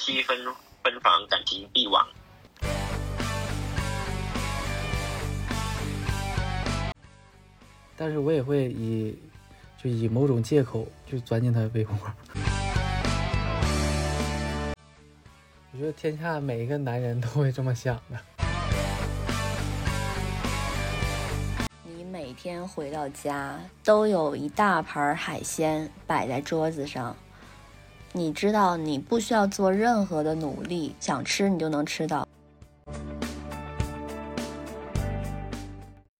妻分分房，感情必亡。但是我也会以就以某种借口就钻进他的被窝。我觉得天下每一个男人都会这么想的。你每天回到家都有一大盘海鲜摆在桌子上，你知道你不需要做任何的努力，想吃你就能吃到。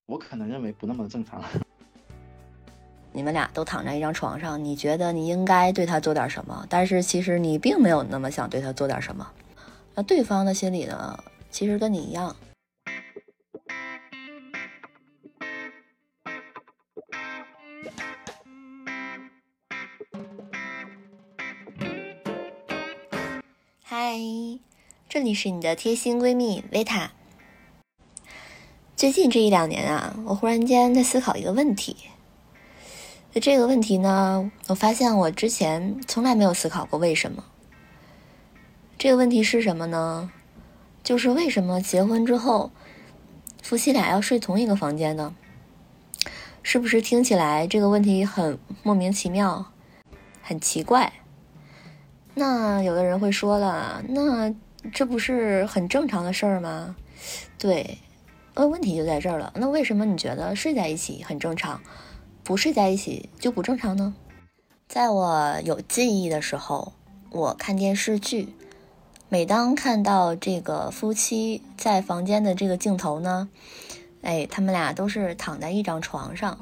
我可能认为不那么正常。你们俩都躺在一张床上，你觉得你应该对他做点什么，但是其实你并没有那么想对他做点什么。那对方的心里呢，其实跟你一样。这里是你的贴心闺蜜维塔。最近这一两年啊，我忽然间在思考一个问题。这个问题呢，我发现我之前从来没有思考过为什么。这个问题是什么呢？就是为什么结婚之后，夫妻俩要睡同一个房间呢？是不是听起来这个问题很莫名其妙，很奇怪？那有的人会说了，那这不是很正常的事儿吗？对，呃，问题就在这儿了。那为什么你觉得睡在一起很正常？不睡在一起就不正常呢？在我有记忆的时候，我看电视剧，每当看到这个夫妻在房间的这个镜头呢，哎，他们俩都是躺在一张床上，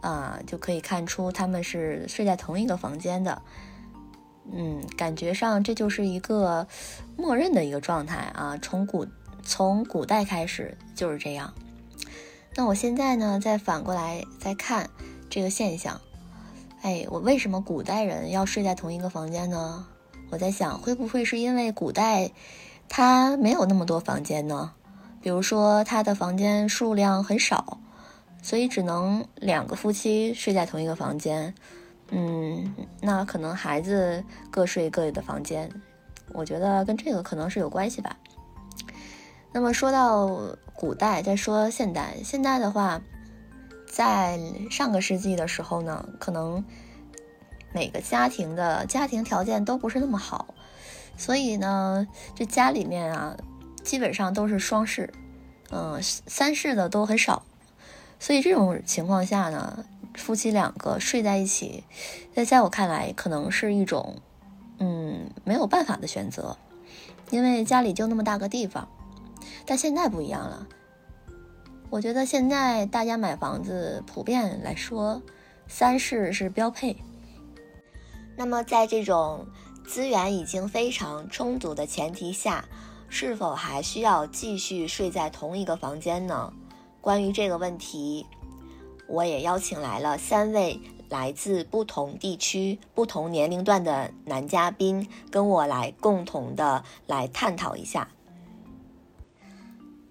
啊，就可以看出他们是睡在同一个房间的。嗯，感觉上这就是一个默认的一个状态啊，从古从古代开始就是这样。那我现在呢，再反过来再看。这个现象，哎，我为什么古代人要睡在同一个房间呢？我在想，会不会是因为古代他没有那么多房间呢？比如说他的房间数量很少，所以只能两个夫妻睡在同一个房间。嗯，那可能孩子各睡各的房间，我觉得跟这个可能是有关系吧。那么说到古代，再说现代，现代的话。在上个世纪的时候呢，可能每个家庭的家庭条件都不是那么好，所以呢，这家里面啊，基本上都是双室，嗯，三室的都很少。所以这种情况下呢，夫妻两个睡在一起，在在我看来，可能是一种嗯没有办法的选择，因为家里就那么大个地方。但现在不一样了。我觉得现在大家买房子普遍来说，三室是标配。那么在这种资源已经非常充足的前提下，是否还需要继续睡在同一个房间呢？关于这个问题，我也邀请来了三位来自不同地区、不同年龄段的男嘉宾，跟我来共同的来探讨一下。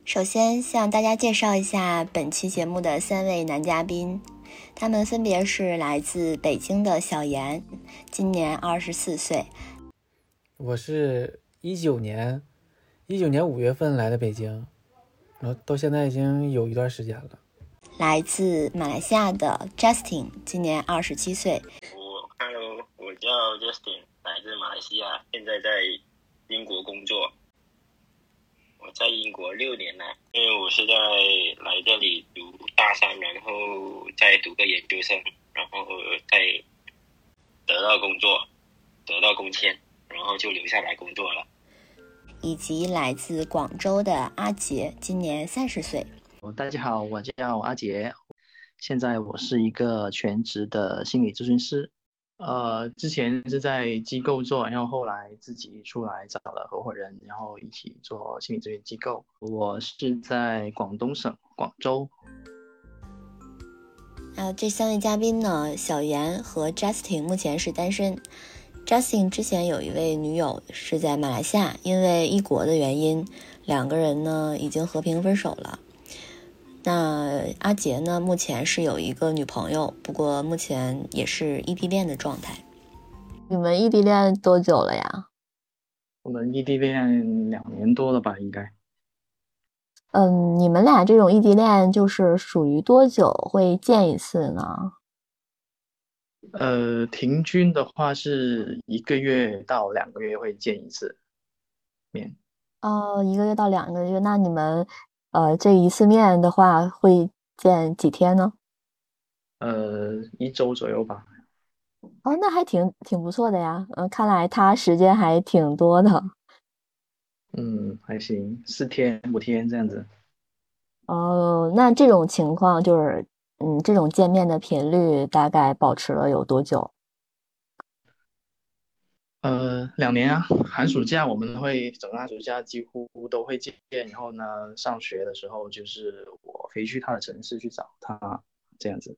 首先向大家介绍一下本期节目的三位男嘉宾，他们分别是来自北京的小严，今年二十四岁。我是一九年，一九年五月份来的北京，然后到现在已经有一段时间了。来自马来西亚的 Justin，今年二十七岁。我 Hello，我叫 Justin，来自马来西亚，现在在英国工作。我在英国六年了，因为我是在来这里读大三，然后再读个研究生，然后再得到工作，得到工签，然后就留下来工作了。以及来自广州的阿杰，今年三十岁。大家好，我叫阿杰，现在我是一个全职的心理咨询师。呃，之前是在机构做，然后后来自己出来找了合伙人，然后一起做心理咨询机构。我是在广东省广州。啊，这三位嘉宾呢，小严和 Justin 目前是单身。Justin 之前有一位女友是在马来西亚，因为异国的原因，两个人呢已经和平分手了。那阿杰呢？目前是有一个女朋友，不过目前也是异地恋的状态。你们异地恋多久了呀？我们异地恋两年多了吧，应该。嗯，你们俩这种异地恋就是属于多久会见一次呢？呃，平均的话是一个月到两个月会见一次面。哦，一个月到两个月，那你们呃这一次面的话会见几天呢？呃，一周左右吧。哦，那还挺挺不错的呀。嗯，看来他时间还挺多的。嗯，还行，四天五天这样子。哦，那这种情况就是，嗯，这种见面的频率大概保持了有多久？呃，两年啊。寒暑假我们会整个寒暑假几乎都会见，然后呢，上学的时候就是我飞去他的城市去找他，这样子。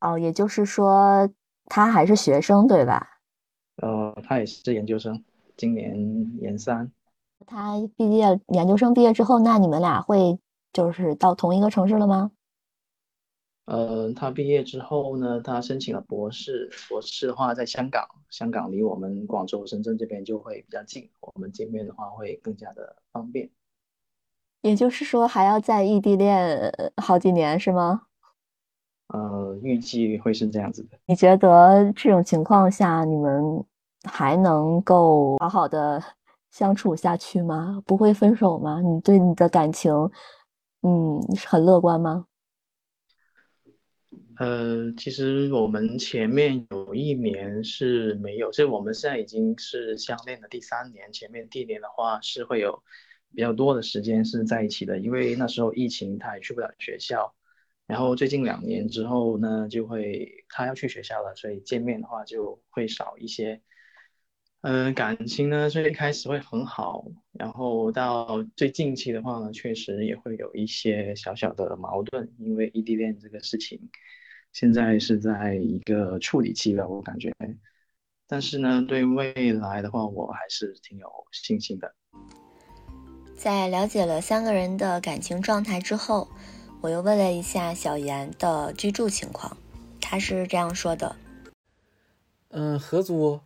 哦，也就是说他还是学生对吧？呃，他也是研究生，今年研三。他毕业研究生毕业之后，那你们俩会就是到同一个城市了吗？呃，他毕业之后呢，他申请了博士，博士的话在香港，香港离我们广州、深圳这边就会比较近，我们见面的话会更加的方便。也就是说，还要在异地恋好几年是吗？呃，预计会是这样子的。你觉得这种情况下，你们还能够好好的？相处下去吗？不会分手吗？你对你的感情，嗯，很乐观吗？呃，其实我们前面有一年是没有，所以我们现在已经是相恋的第三年。前面第一年的话是会有比较多的时间是在一起的，因为那时候疫情他也去不了学校。然后最近两年之后呢，就会他要去学校了，所以见面的话就会少一些。嗯，感情呢，最开始会很好，然后到最近期的话呢，确实也会有一些小小的矛盾，因为异地恋这个事情，现在是在一个处理期了，我感觉。但是呢，对未来的话，我还是挺有信心的。在了解了三个人的感情状态之后，我又问了一下小严的居住情况，他是这样说的：嗯，合租。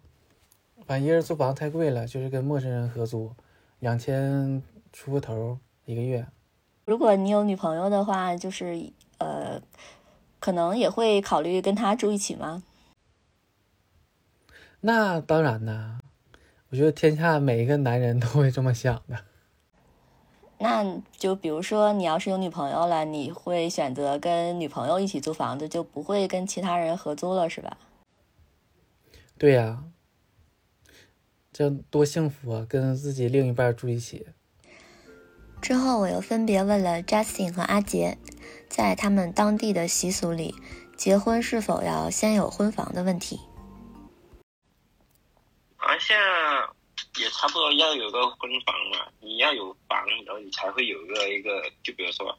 反正一人租房太贵了，就是跟陌生人合租，两千出个头一个月。如果你有女朋友的话，就是呃，可能也会考虑跟他住一起吗？那当然呢，我觉得天下每一个男人都会这么想的。那就比如说，你要是有女朋友了，你会选择跟女朋友一起租房子，就不会跟其他人合租了，是吧？对呀。这多幸福啊！跟自己另一半住一起。之后，我又分别问了 Justin 和阿杰，在他们当地的习俗里，结婚是否要先有婚房的问题。好像也差不多要有个婚房嘛，你要有房，然后你才会有个一个，就比如说，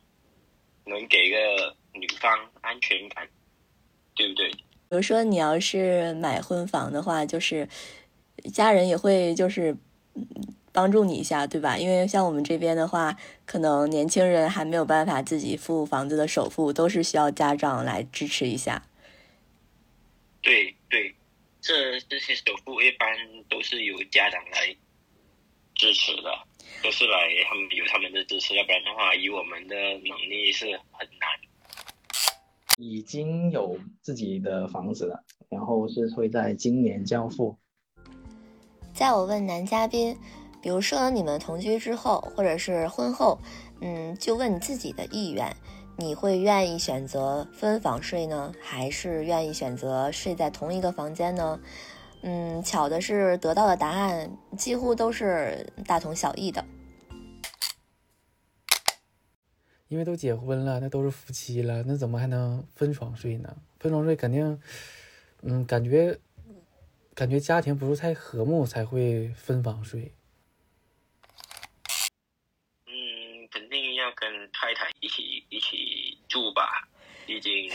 能给个女方安全感，对不对？比如说，你要是买婚房的话，就是。家人也会就是帮助你一下，对吧？因为像我们这边的话，可能年轻人还没有办法自己付房子的首付，都是需要家长来支持一下。对对，这这些首付一般都是由家长来支持的，都是来他们有他们的支持，要不然的话，以我们的能力是很难。已经有自己的房子了，然后是会在今年交付。在我问男嘉宾，比如说你们同居之后，或者是婚后，嗯，就问你自己的意愿，你会愿意选择分房睡呢，还是愿意选择睡在同一个房间呢？嗯，巧的是，得到的答案几乎都是大同小异的。因为都结婚了，那都是夫妻了，那怎么还能分床睡呢？分床睡肯定，嗯，感觉。感觉家庭不是太和睦才会分房睡。嗯，肯定要跟太太一起一起住吧，毕竟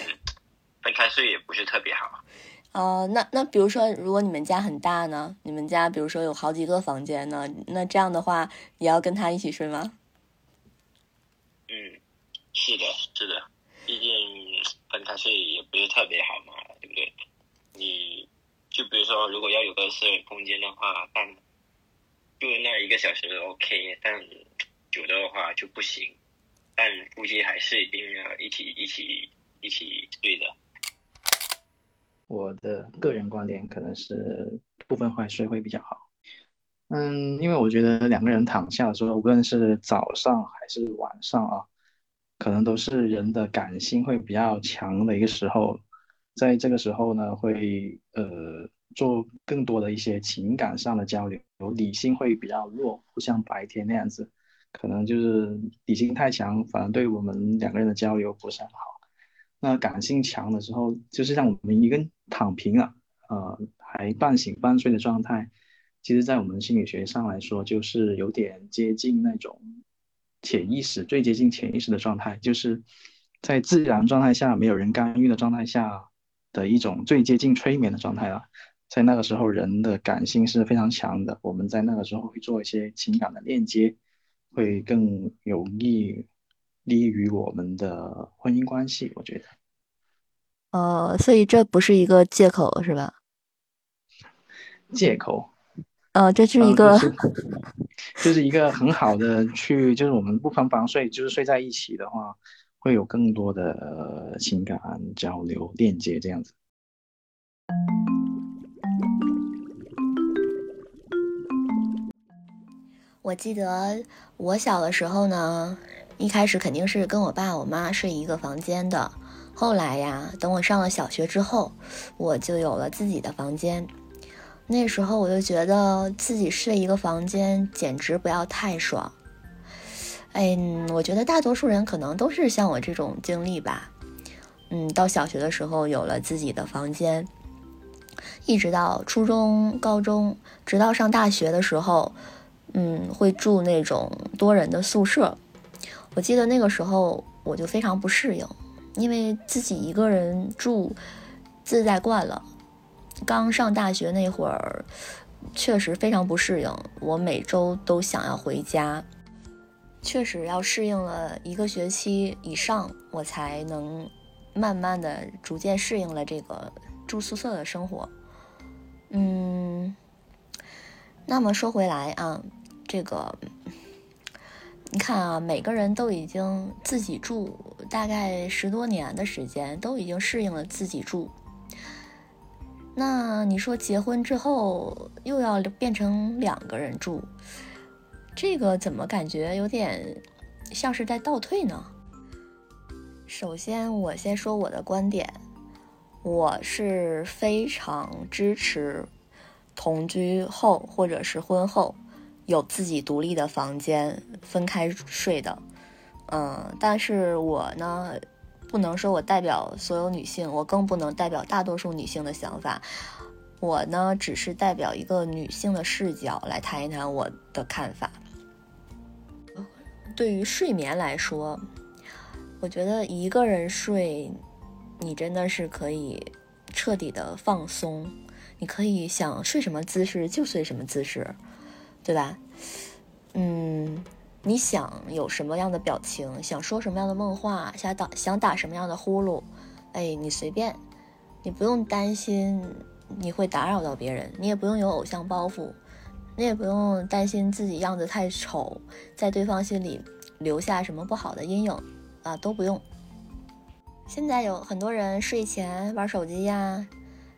分开睡也不是特别好。哦，那那比如说，如果你们家很大呢？你们家比如说有好几个房间呢？那这样的话，也要跟他一起睡吗？嗯，是的，是的，毕竟分开睡也不是特别好嘛，对不对？你。就比如说，如果要有个私人空间的话，但就那一个小时 OK，但久的话就不行。但估计还是一定要一起一起一起睡的。我的个人观点可能是部分会睡会比较好。嗯，因为我觉得两个人躺下的时候，无论是早上还是晚上啊，可能都是人的感性会比较强的一个时候，在这个时候呢，会呃做更多的一些情感上的交流，理性会比较弱，不像白天那样子，可能就是理性太强，反而对我们两个人的交流不是很好。那感性强的时候，就是像我们一个躺平了，呃，还半醒半睡的状态。其实，在我们心理学上来说，就是有点接近那种潜意识，最接近潜意识的状态，就是在自然状态下，没有人干预的状态下的一种最接近催眠的状态了。在那个时候，人的感性是非常强的。我们在那个时候会做一些情感的链接，会更有利利于我们的婚姻关系。我觉得，呃，所以这不是一个借口，是吧？借口。呃，这是一个，就是一个很好的去，就是我们不分房睡，就是睡在一起的话，会有更多的情感交流链接这样子。我记得我小的时候呢，一开始肯定是跟我爸我妈睡一个房间的，后来呀，等我上了小学之后，我就有了自己的房间。那时候我就觉得自己睡一个房间简直不要太爽。哎，我觉得大多数人可能都是像我这种经历吧。嗯，到小学的时候有了自己的房间，一直到初中、高中，直到上大学的时候，嗯，会住那种多人的宿舍。我记得那个时候我就非常不适应，因为自己一个人住自在惯了。刚上大学那会儿，确实非常不适应。我每周都想要回家，确实要适应了一个学期以上，我才能慢慢的、逐渐适应了这个住宿舍的生活。嗯，那么说回来啊，这个你看啊，每个人都已经自己住大概十多年的时间，都已经适应了自己住。那你说结婚之后又要变成两个人住，这个怎么感觉有点像是在倒退呢？首先，我先说我的观点，我是非常支持同居后或者是婚后有自己独立的房间分开睡的。嗯，但是我呢。不能说我代表所有女性，我更不能代表大多数女性的想法。我呢，只是代表一个女性的视角来谈一谈我的看法。对于睡眠来说，我觉得一个人睡，你真的是可以彻底的放松，你可以想睡什么姿势就睡什么姿势，对吧？嗯。你想有什么样的表情，想说什么样的梦话，想打想打什么样的呼噜，哎，你随便，你不用担心你会打扰到别人，你也不用有偶像包袱，你也不用担心自己样子太丑，在对方心里留下什么不好的阴影啊，都不用。现在有很多人睡前玩手机呀，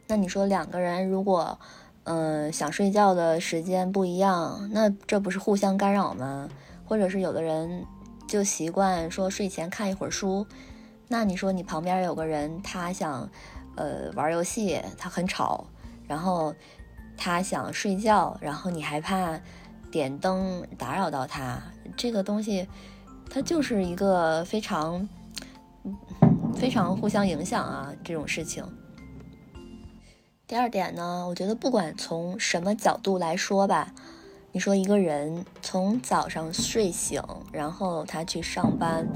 那你说两个人如果嗯想睡觉的时间不一样，那这不是互相干扰吗？或者是有的人就习惯说睡前看一会儿书，那你说你旁边有个人，他想呃玩游戏，他很吵，然后他想睡觉，然后你还怕点灯打扰到他，这个东西它就是一个非常非常互相影响啊这种事情。第二点呢，我觉得不管从什么角度来说吧。你说一个人从早上睡醒，然后他去上班，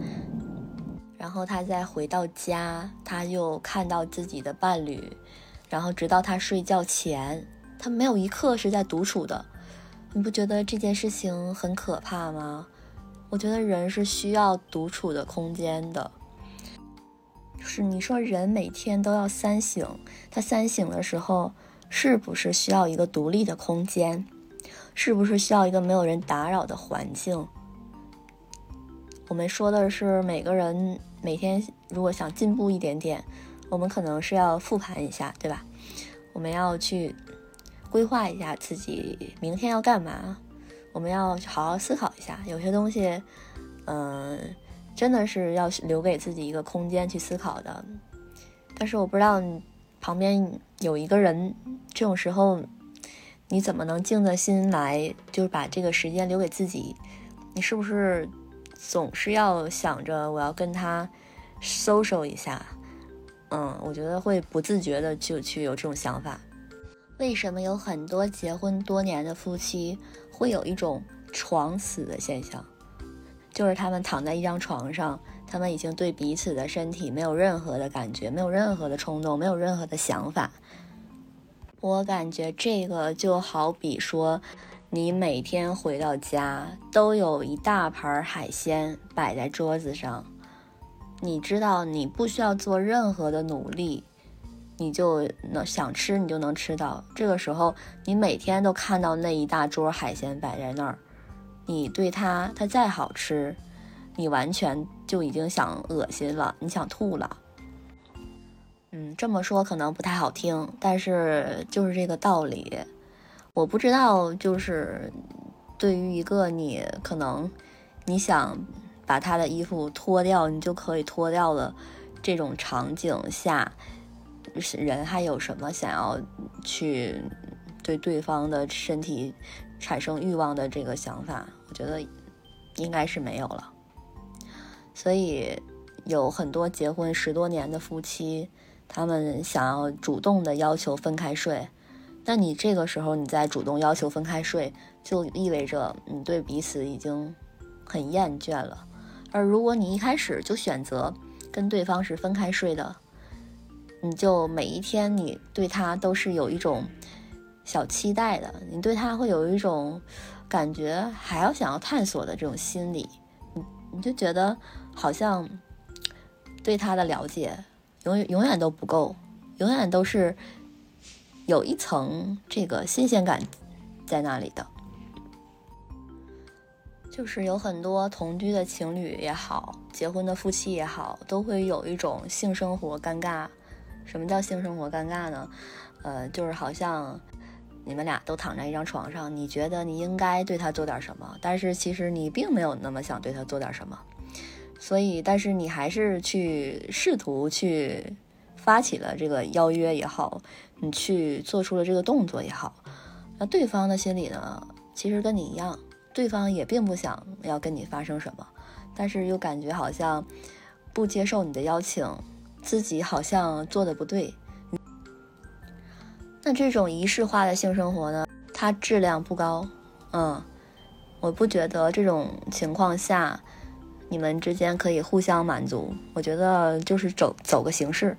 然后他再回到家，他又看到自己的伴侣，然后直到他睡觉前，他没有一刻是在独处的。你不觉得这件事情很可怕吗？我觉得人是需要独处的空间的。就是你说人每天都要三醒，他三醒的时候是不是需要一个独立的空间？是不是需要一个没有人打扰的环境？我们说的是每个人每天如果想进步一点点，我们可能是要复盘一下，对吧？我们要去规划一下自己明天要干嘛，我们要好好思考一下。有些东西，嗯，真的是要留给自己一个空间去思考的。但是我不知道旁边有一个人，这种时候你怎么能静下心来，就是把这个时间留给自己？你是不是？总是要想着我要跟他 social 一下，嗯，我觉得会不自觉的就去有这种想法。为什么有很多结婚多年的夫妻会有一种床死的现象？就是他们躺在一张床上，他们已经对彼此的身体没有任何的感觉，没有任何的冲动，没有任何的想法。我感觉这个就好比说。你每天回到家都有一大盘海鲜摆在桌子上，你知道你不需要做任何的努力，你就能想吃你就能吃到。这个时候你每天都看到那一大桌海鲜摆在那儿，你对它它再好吃，你完全就已经想恶心了，你想吐了。嗯，这么说可能不太好听，但是就是这个道理。我不知道，就是对于一个你可能你想把他的衣服脱掉，你就可以脱掉了这种场景下，人还有什么想要去对对方的身体产生欲望的这个想法？我觉得应该是没有了。所以有很多结婚十多年的夫妻，他们想要主动的要求分开睡。那你这个时候你再主动要求分开睡，就意味着你对彼此已经很厌倦了。而如果你一开始就选择跟对方是分开睡的，你就每一天你对他都是有一种小期待的，你对他会有一种感觉还要想要探索的这种心理，你你就觉得好像对他的了解永远永远都不够，永远都是。有一层这个新鲜感在那里的，就是有很多同居的情侣也好，结婚的夫妻也好，都会有一种性生活尴尬。什么叫性生活尴尬呢？呃，就是好像你们俩都躺在一张床上，你觉得你应该对他做点什么，但是其实你并没有那么想对他做点什么，所以，但是你还是去试图去发起了这个邀约也好。你去做出了这个动作也好，那对方的心里呢，其实跟你一样，对方也并不想要跟你发生什么，但是又感觉好像不接受你的邀请，自己好像做的不对。这种仪式化的性生活呢，它质量不高，嗯，我不觉得这种情况下你们之间可以互相满足，我觉得就是走走个形式。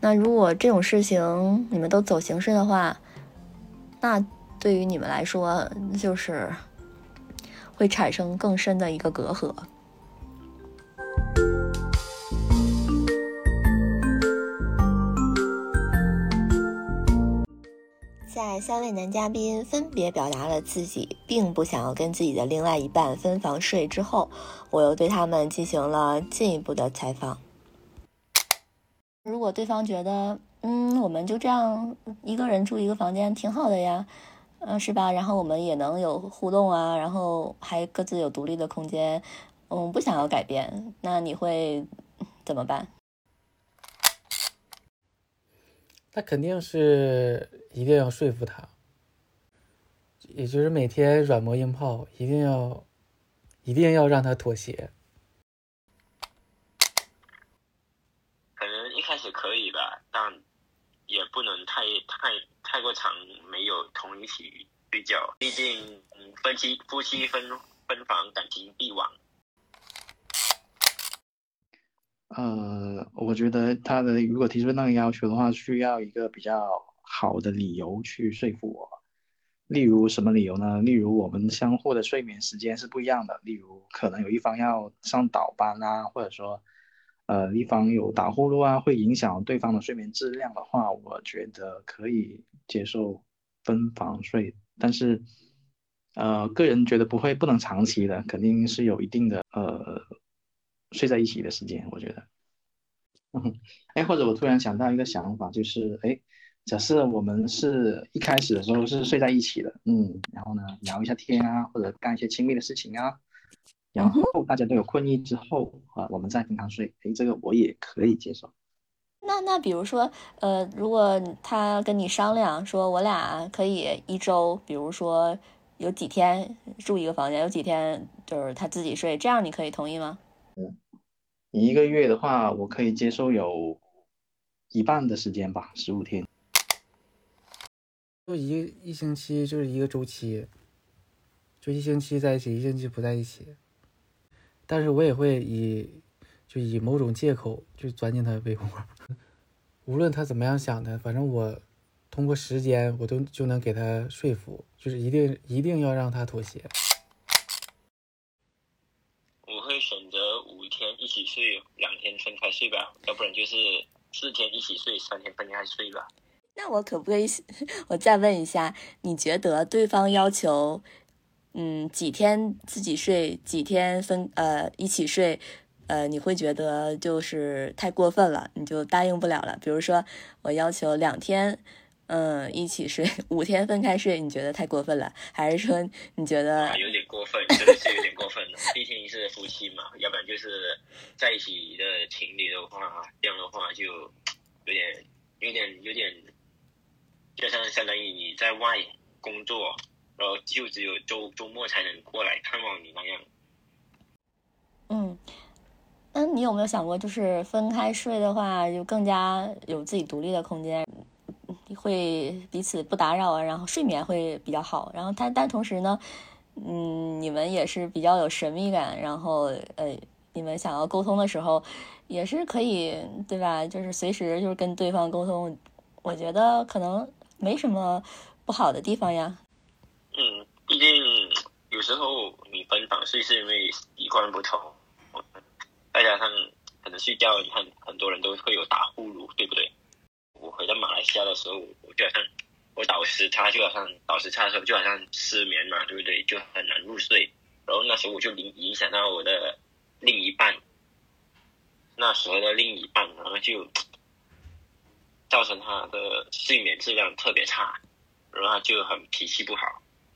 那如果这种事情你们都走形式的话，那对于你们来说就是会产生更深的一个隔阂。在三位男嘉宾分别表达了自己并不想要跟自己的另外一半分房睡之后，我又对他们进行了进一步的采访。如果对方觉得，嗯，我们就这样一个人住一个房间挺好的呀，嗯，是吧？然后我们也能有互动啊，然后还各自有独立的空间，嗯，不想要改变，那你会怎么办？那肯定是一定要说服他，也就是每天软磨硬泡，一定要，一定要让他妥协。可能一开始可以吧，但也不能太太太过长，没有同一起睡觉。毕竟，分妻夫妻分分房，感情必亡。呃，我觉得他的如果提出那个要求的话，需要一个比较好的理由去说服我。例如什么理由呢？例如我们相互的睡眠时间是不一样的，例如可能有一方要上倒班啊，或者说。呃，一方有打呼噜啊，会影响对方的睡眠质量的话，我觉得可以接受分房睡。但是，呃，个人觉得不会不能长期的，肯定是有一定的呃睡在一起的时间，我觉得。嗯，哎，或者我突然想到一个想法，就是哎，假设我们是一开始的时候是睡在一起的，嗯，然后呢聊一下天啊，或者干一些亲密的事情啊，然后大家都有困意之后啊，我们再分开睡，哎，这个我也可以接受。那那比如说，呃，如果他跟你商量说，我俩可以一周，比如说有几天住一个房间，有几天就是他自己睡，这样你可以同意吗？嗯。一个月的话，我可以接受有一半的时间吧，十五天。就一一星期就是一个周期，就一星期在一起，一星期不在一起。但是我也会以就以某种借口就钻进他的被窝，无论他怎么样想的，反正我通过时间我都就能给他说服，就是一定一定要让他妥协。我会选择五天一起睡，两天分开睡吧，要不然就是四天一起睡，三天分开睡吧。那我可不可以，我再问一下，你觉得对方要求，嗯，几天自己睡，几天分呃一起睡，呃，你会觉得就是太过分了，你就答应不了了？比如说我要求两天。嗯，一起睡 五天分开睡，你觉得太过分了？还是说你觉得有点过分？真的是有点过分了。毕竟是夫妻嘛，要不然就是在一起的情侣的话，这样的话就有点、有点、有点，就像相当于你在外工作，然后就只有周周末才能过来看望你那样。嗯，那你有没有想过，就是分开睡的话，就更加有自己独立的空间？会彼此不打扰啊，然后睡眠会比较好。然后他，但同时呢，嗯，你们也是比较有神秘感。然后，呃，你们想要沟通的时候，也是可以，对吧？就是随时就是跟对方沟通。我觉得可能没什么不好的地方呀。嗯，毕竟有时候你分房睡是因为习惯不同，再加上可能睡觉，你看很多人都会有打呼噜，对不对？我回到马来西亚的时候，我就好像我倒时差，就好像倒时差的时候就好像失眠嘛，对不对？就很难入睡。然后那时候我就影影响到我的另一半，那时候的另一半，然后就造成他的睡眠质量特别差，然后他就很脾气不好。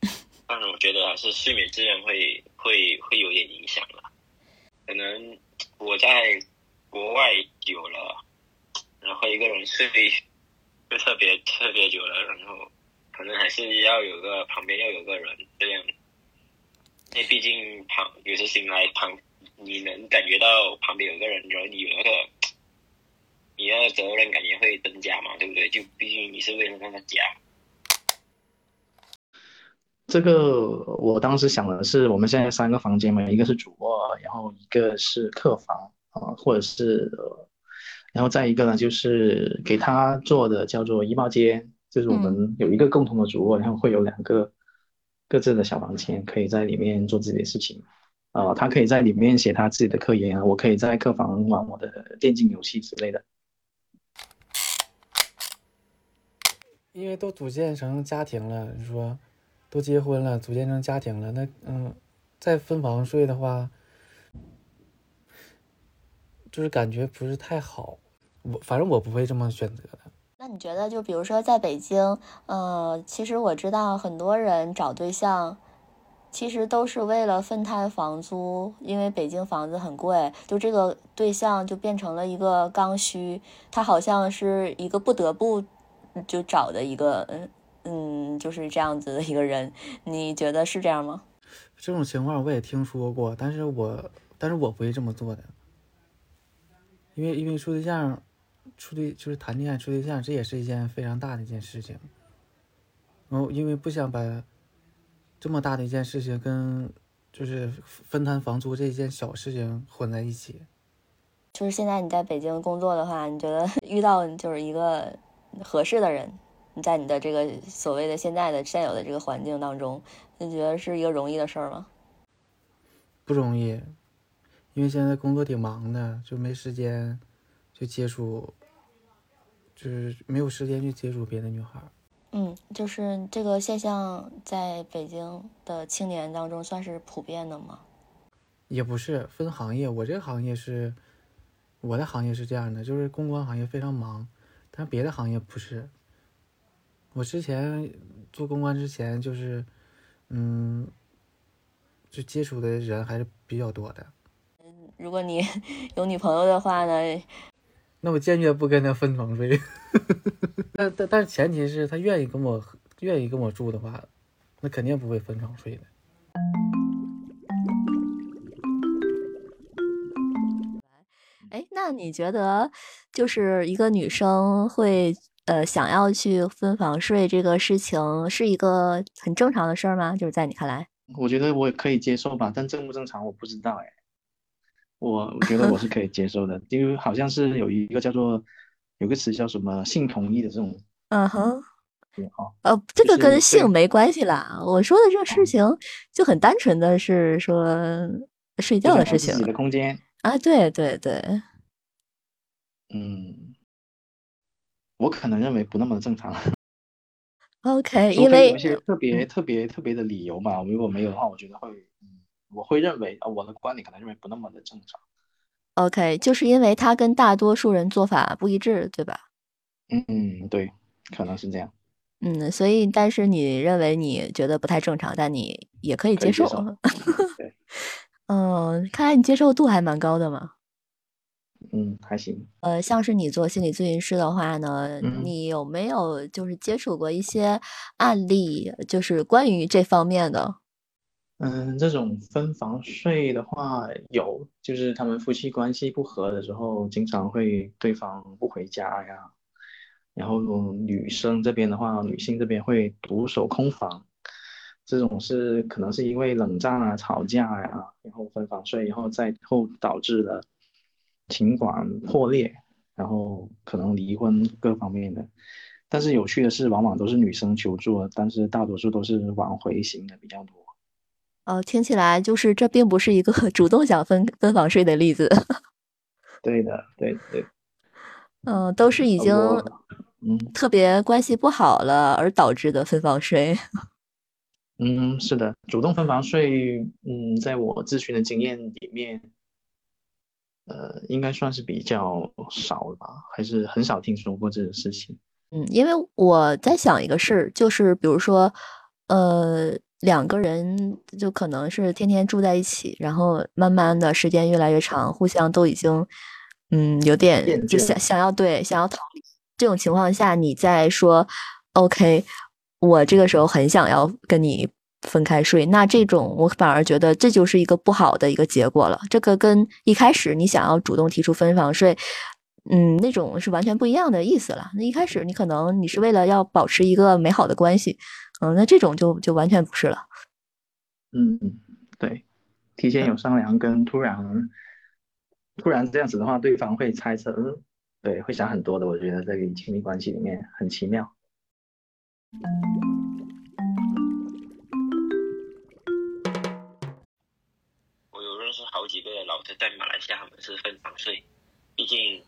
但是我觉得还是睡眠质量会会会有点影响了。可能我在国外久了。然后一个人睡就特别特别久了，然后可能还是要有个旁边要有个人这样，因为毕竟旁有时醒来旁你能感觉到旁边有个人，然后你有那个你的责任感觉会增加嘛，对不对？就毕竟你是为了那个家。这个我当时想的是，我们现在三个房间嘛，一个是主卧，然后一个是客房啊，或者是。然后再一个呢，就是给他做的叫做衣帽间，就是我们有一个共同的主卧，然后会有两个各自的小房间，可以在里面做自己的事情。啊，他可以在里面写他自己的科研啊，我可以在客房玩我的电竞游戏之类的。因为都组建成家庭了，你说都结婚了，组建成家庭了，那嗯，再分房睡的话，就是感觉不是太好。我反正我不会这么选择的。那你觉得，就比如说在北京，呃，其实我知道很多人找对象，其实都是为了分摊房租，因为北京房子很贵，就这个对象就变成了一个刚需，他好像是一个不得不就找的一个，嗯嗯，就是这样子的一个人。你觉得是这样吗？这种情况我也听说过，但是我但是我不会这么做的，因为因为处对象。处对就是谈恋爱处对象，这也是一件非常大的一件事情。然后因为不想把这么大的一件事情跟就是分摊房租这一件小事情混在一起。就是现在你在北京工作的话，你觉得 遇到就是一个合适的人，你在你的这个所谓的现在的现有的这个环境当中，你觉得是一个容易的事儿吗？不容易，因为现在工作挺忙的，就没时间。去接触，就是没有时间去接触别的女孩。嗯，就是这个现象在北京的青年当中算是普遍的吗？也不是分行业，我这个行业是，我的行业是这样的，就是公关行业非常忙，但别的行业不是。我之前做公关之前，就是，嗯，就接触的人还是比较多的。如果你 有女朋友的话呢，那我坚决不跟她分床睡。但但但是前提是他愿意跟我愿意跟我住的话，那肯定不会分床睡的。那你觉得就是一个女生会呃想要去分房睡这个事情是一个很正常的事儿吗？就是在你看来？我觉得我也可以接受吧，但正不正常我不知道哎。我我觉得我是可以接受的，因为好像是有一个叫做有个词叫什么性同意的这种，嗯哼，对哈，呃，这个跟性没关系啦。我说的这个事情就很单纯的是说睡觉的事情自己的空间，啊，对对对，嗯，我可能认为不那么正常，OK，因为有一些特别特别特别的理由吧，如果没有的话，我觉得会，嗯，我会认为啊，我的观点可能认为不那么的正常，OK，就是因为他跟大多数人做法不一致，对吧？嗯嗯，对，可能是这样，嗯，所以但是你认为你觉得不太正常，但你也可以接受。可以接受对，嗯，看来你接受度还蛮高的嘛。嗯，还行。呃，像是你做心理咨询师的话呢，嗯你有没有就是接触过一些案例，就是关于这方面的？嗯，这种分房睡的话，有，就是他们夫妻关系不和的时候，经常会对方不回家呀，然后女生这边的话，女性这边会独守空房，这种是可能是因为冷战啊、吵架呀，然后分房睡，然后再后导致了情感破裂，然后可能离婚各方面的。但是有趣的是，往往都是女生求助，但是大多数都是挽回型的比较多。呃，听起来就是这并不是一个 主动想分分房睡的例子，对的，对对，嗯、都是已经嗯特别关系不好了而导致的分房睡。嗯，是的，主动分房睡，嗯，在我咨询的经验里面，呃，应该算是比较少了吧，还是很少听说过这种事情。嗯，因为我在想一个事儿，就是比如说，呃，两个人就可能是天天住在一起，然后慢慢的时间越来越长，互相都已经，嗯，有点就想想要对想要逃离。这种情况下，你再说，OK，我这个时候很想要跟你分开睡，那这种我反而觉得这就是一个不好的一个结果了。这个跟一开始你想要主动提出分房睡，嗯，那种是完全不一样的意思了。那一开始你可能你是为了要保持一个美好的关系，嗯，那这种就就完全不是了。嗯，对，提前有商量跟突然突然这样子的话，对方会猜测，嗯，对，会想很多的。我觉得这个亲密关系里面很奇妙。几个老师在马来西亚，他们是分房睡，毕竟，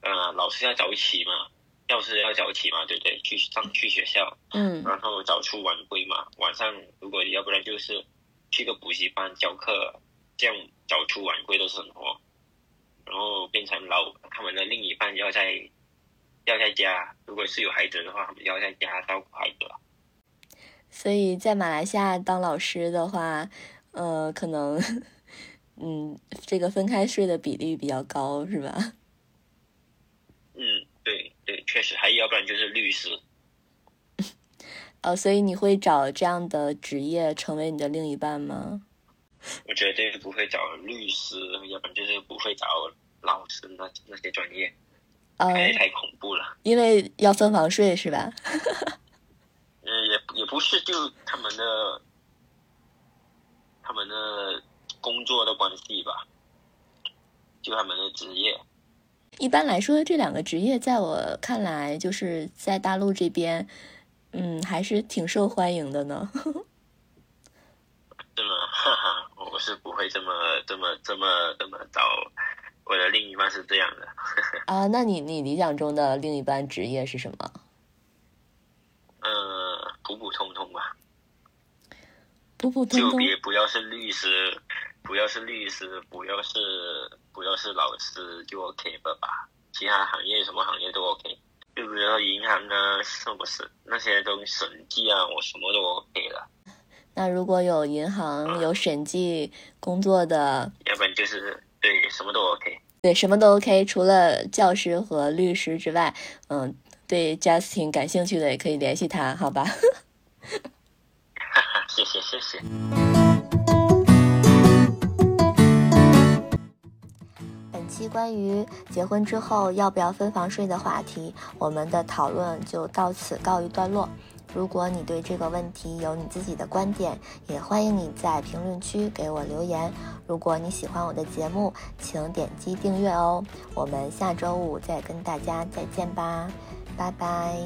呃，老师要早起嘛，教师要早起嘛，对不对？去上去学校，嗯然后早出晚归嘛。晚上如果要不然就是去个补习班教课，这样早出晚归的生活，然后变成老他们的另一半要在要在家，如果是有孩子的话，他们要在家照顾孩子了。所以在马来西亚当老师的话，呃，可能，嗯，这个分开睡的比例比较高，是吧？嗯，对对，确实，还要不然就是律师。呃，所以你会找这样的职业成为你的另一半吗？我绝对不会找律师，要不然就是不会找老师那那些专业，呃，太太恐怖了。因为要分房睡是吧？嗯，也也不是，就他工作的关系吧，就他们的职业。一般来说，这两个职业在我看来，就是在大陆这边，嗯，还是挺受欢迎的呢。是吗？哈哈，我是不会这么、这么、这么、这么找我的另一半是这样的。啊，那你你理想中的另一半职业是什么？嗯、呃，普普通通吧。普普通通，就别不要是律师，不要是律师，不要是不要是老师就 OK 了吧？其他行业什么行业都 OK，就比如说银行啊，什么是那些东西审计啊，我什么都 OK 了。那如果有银行有审计工作的，要不然就是对什么都 OK。对，什么都 OK，除了教师和律师之外，嗯，对 Justin 感兴趣的也可以联系他，好吧？哈哈，谢谢谢谢。期关于结婚之后要不要分房睡的话题我们的讨论就到此告一段落。如果你对这个问题有你自己的观点也欢迎你在评论区给我留言如果你喜欢我的节目请点击订阅哦。我们下周五再跟大家再见吧拜拜。